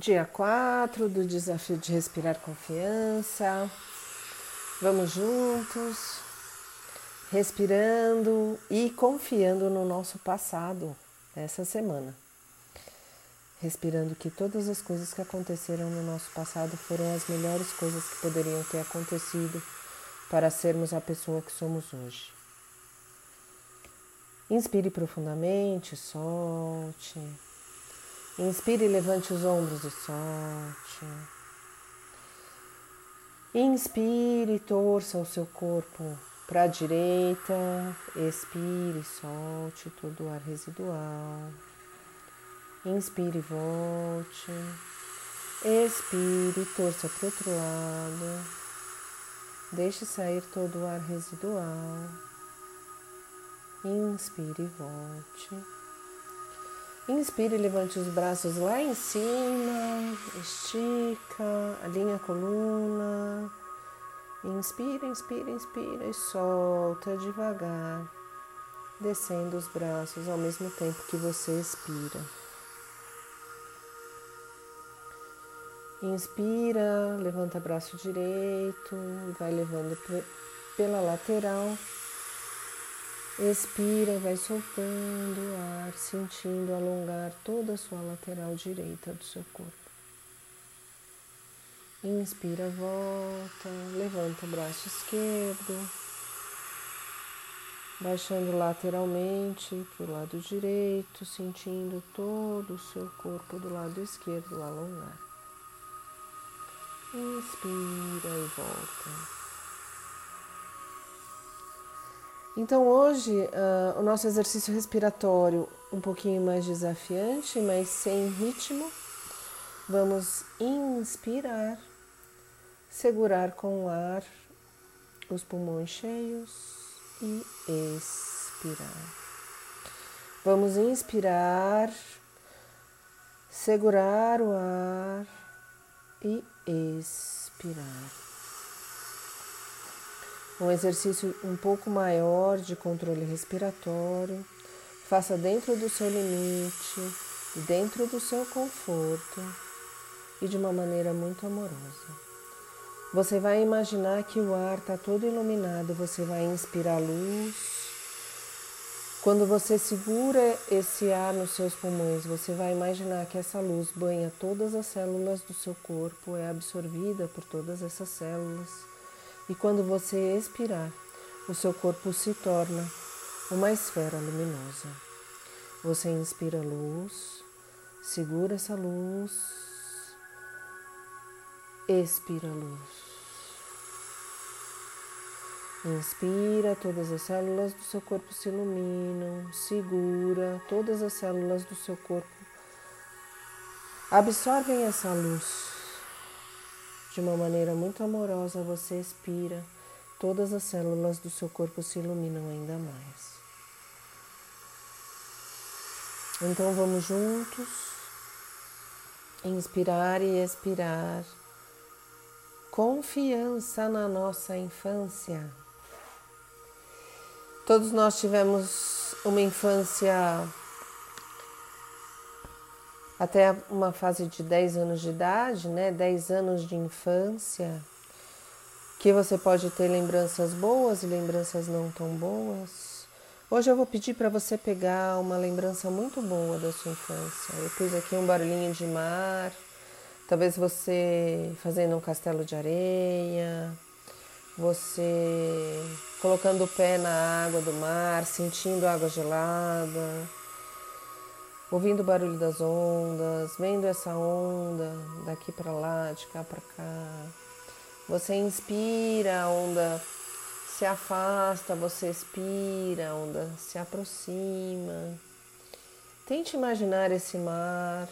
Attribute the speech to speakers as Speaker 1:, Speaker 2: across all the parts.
Speaker 1: Dia 4 do desafio de respirar confiança. Vamos juntos, respirando e confiando no nosso passado essa semana. Respirando que todas as coisas que aconteceram no nosso passado foram as melhores coisas que poderiam ter acontecido para sermos a pessoa que somos hoje. Inspire profundamente, solte. Inspire e levante os ombros e solte. Inspire e torça o seu corpo para a direita. Expire e solte todo o ar residual. Inspire e volte. Expire e torça para o outro lado. Deixe sair todo o ar residual. Inspire e volte. Inspire, levante os braços lá em cima, estica, alinha a coluna. Inspira, inspira, inspira e solta devagar, descendo os braços ao mesmo tempo que você expira. Inspira, levanta braço direito, vai levando pela lateral Expira, vai soltando o ar, sentindo alongar toda a sua lateral direita do seu corpo. Inspira, volta, levanta o braço esquerdo, baixando lateralmente para o lado direito, sentindo todo o seu corpo do lado esquerdo alongar. Inspira e volta. Então hoje uh, o nosso exercício respiratório um pouquinho mais desafiante, mas sem ritmo. Vamos inspirar, segurar com o ar os pulmões cheios e expirar. Vamos inspirar, segurar o ar e expirar um exercício um pouco maior de controle respiratório. Faça dentro do seu limite, dentro do seu conforto e de uma maneira muito amorosa. Você vai imaginar que o ar está todo iluminado, você vai inspirar luz. Quando você segura esse ar nos seus pulmões, você vai imaginar que essa luz banha todas as células do seu corpo, é absorvida por todas essas células e quando você expirar, o seu corpo se torna uma esfera luminosa. Você inspira luz, segura essa luz, expira luz. Inspira, todas as células do seu corpo se iluminam, segura, todas as células do seu corpo absorvem essa luz de uma maneira muito amorosa, você expira, todas as células do seu corpo se iluminam ainda mais. Então vamos juntos, inspirar e expirar, confiança na nossa infância. Todos nós tivemos uma infância até uma fase de 10 anos de idade, né? 10 anos de infância, que você pode ter lembranças boas e lembranças não tão boas. Hoje eu vou pedir para você pegar uma lembrança muito boa da sua infância. Eu pus aqui um barulhinho de mar, talvez você fazendo um castelo de areia, você colocando o pé na água do mar, sentindo água gelada ouvindo o barulho das ondas, vendo essa onda daqui para lá, de cá para cá. Você inspira, a onda se afasta, você expira, a onda se aproxima. Tente imaginar esse mar.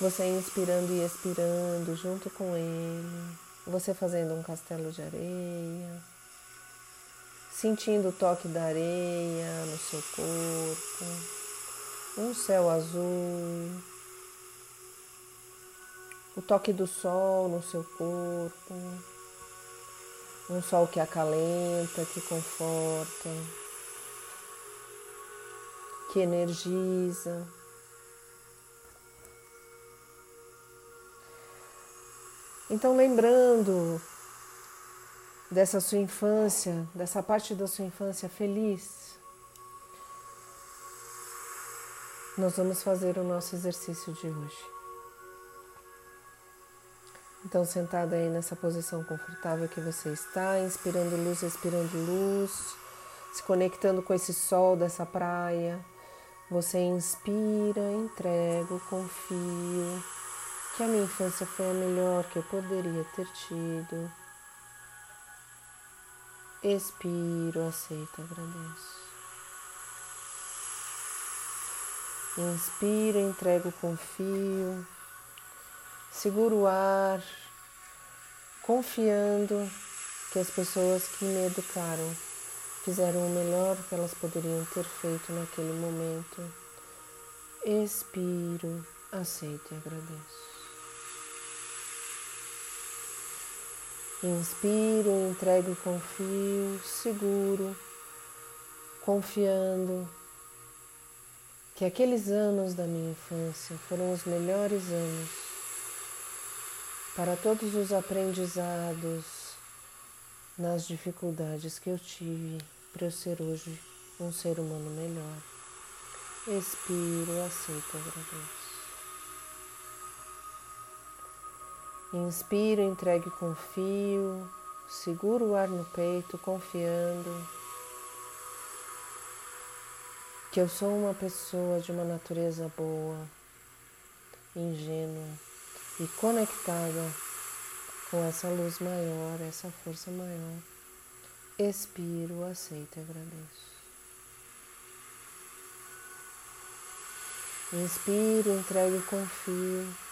Speaker 1: Você inspirando e expirando junto com ele. Você fazendo um castelo de areia sentindo o toque da areia no seu corpo, um céu azul, o toque do sol no seu corpo, um sol que acalenta, que conforta, que energiza. Então, lembrando dessa sua infância, dessa parte da sua infância feliz, nós vamos fazer o nosso exercício de hoje. Então, sentada aí nessa posição confortável que você está, inspirando luz, expirando luz, se conectando com esse sol dessa praia. Você inspira, entrego, confio que a minha infância foi a melhor que eu poderia ter tido. Expiro, aceito, agradeço. Inspiro, entrego, confio. Seguro o ar, confiando que as pessoas que me educaram fizeram o melhor que elas poderiam ter feito naquele momento. Expiro, aceito e agradeço. Inspiro, entrego e confio, seguro, confiando que aqueles anos da minha infância foram os melhores anos para todos os aprendizados nas dificuldades que eu tive para eu ser hoje um ser humano melhor. Expiro, aceito, agradeço. Inspiro, entregue, confio, seguro o ar no peito, confiando que eu sou uma pessoa de uma natureza boa, ingênua e conectada com essa luz maior, essa força maior. Expiro, aceito e agradeço. Inspiro, entrego confio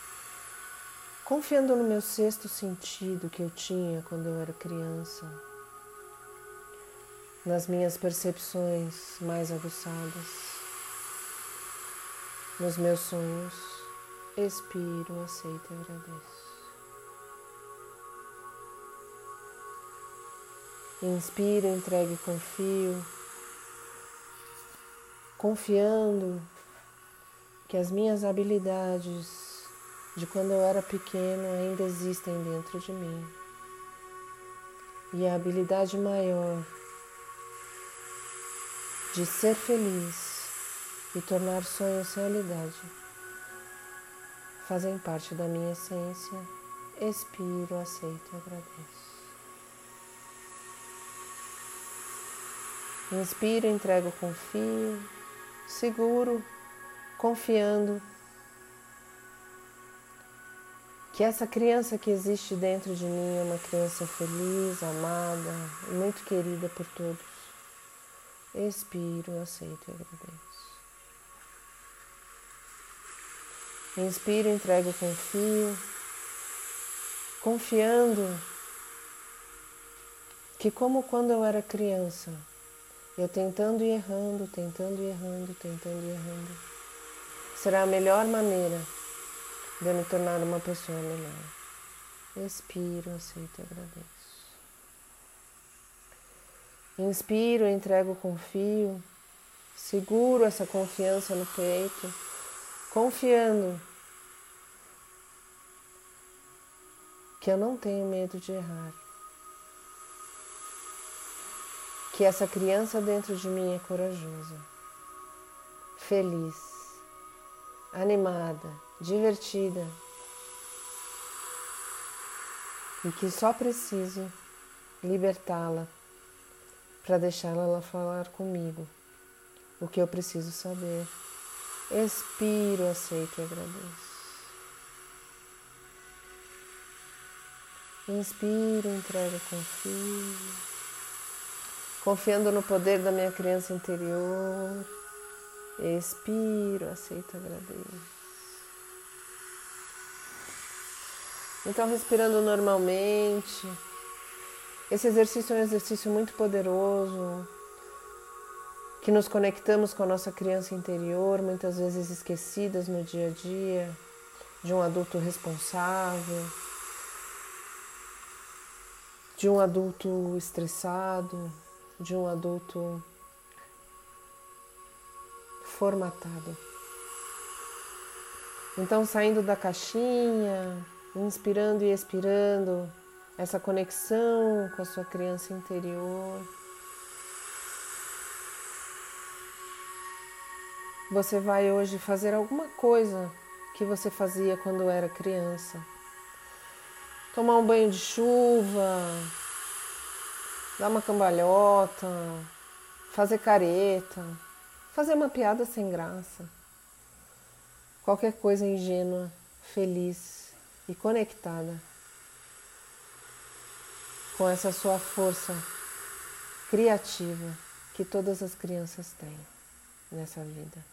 Speaker 1: confiando no meu sexto sentido que eu tinha quando eu era criança, nas minhas percepções mais aguçadas, nos meus sonhos, expiro, aceito e agradeço. Inspiro, entregue e confio, confiando que as minhas habilidades de quando eu era pequeno ainda existem dentro de mim. E a habilidade maior de ser feliz e tornar sonhos realidade fazem parte da minha essência. Expiro, aceito e agradeço. Inspiro, entrego, confio, seguro, confiando que essa criança que existe dentro de mim é uma criança feliz, amada, muito querida por todos. Expiro, aceito e agradeço. Inspiro, entrego, confio, confiando que como quando eu era criança, eu tentando e errando, tentando e errando, tentando e errando, será a melhor maneira de eu me tornar uma pessoa melhor. Expiro, aceito e agradeço. Inspiro, entrego, confio, seguro essa confiança no peito, confiando que eu não tenho medo de errar. Que essa criança dentro de mim é corajosa, feliz, animada, divertida e que só preciso libertá-la para deixá-la ela falar comigo o que eu preciso saber. Expiro, aceito e agradeço. Inspiro, entrego, confio. Confiando no poder da minha criança interior. Expiro, aceito agradeço. Então, respirando normalmente. Esse exercício é um exercício muito poderoso, que nos conectamos com a nossa criança interior, muitas vezes esquecidas no dia a dia, de um adulto responsável, de um adulto estressado, de um adulto formatado. Então, saindo da caixinha, inspirando e expirando essa conexão com a sua criança interior. Você vai hoje fazer alguma coisa que você fazia quando era criança. Tomar um banho de chuva, dar uma cambalhota, fazer careta, fazer uma piada sem graça. Qualquer coisa ingênua, feliz e conectada com essa sua força criativa que todas as crianças têm nessa vida.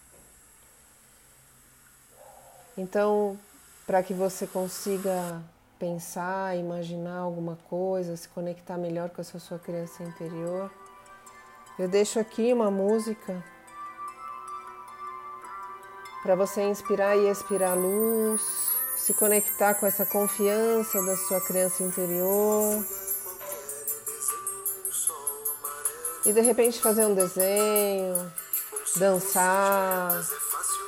Speaker 1: Então, para que você consiga pensar, imaginar alguma coisa, se conectar melhor com essa sua criança interior, eu deixo aqui uma música para você inspirar e expirar luz, se conectar com essa confiança da sua criança interior. E de repente fazer um desenho, dançar,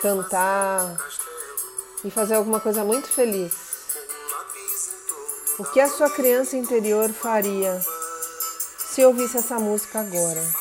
Speaker 1: cantar, e fazer alguma coisa muito feliz. O que a sua criança interior faria se ouvisse essa música agora?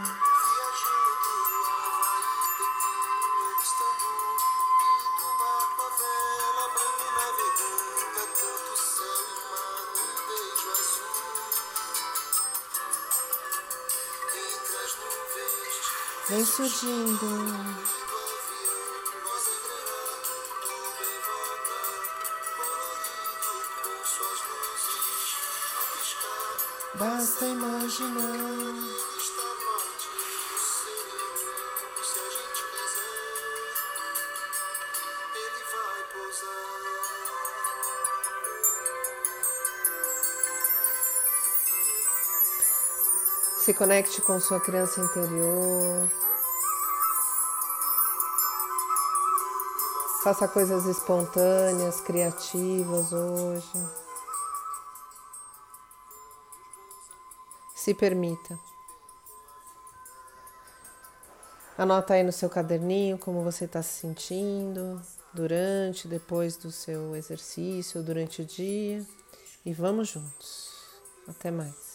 Speaker 1: Vem surgindo. Basta imaginar. Se conecte com sua criança interior. Faça coisas espontâneas, criativas hoje. Se permita. Anota aí no seu caderninho como você está se sentindo durante, depois do seu exercício, durante o dia. E vamos juntos. Até mais.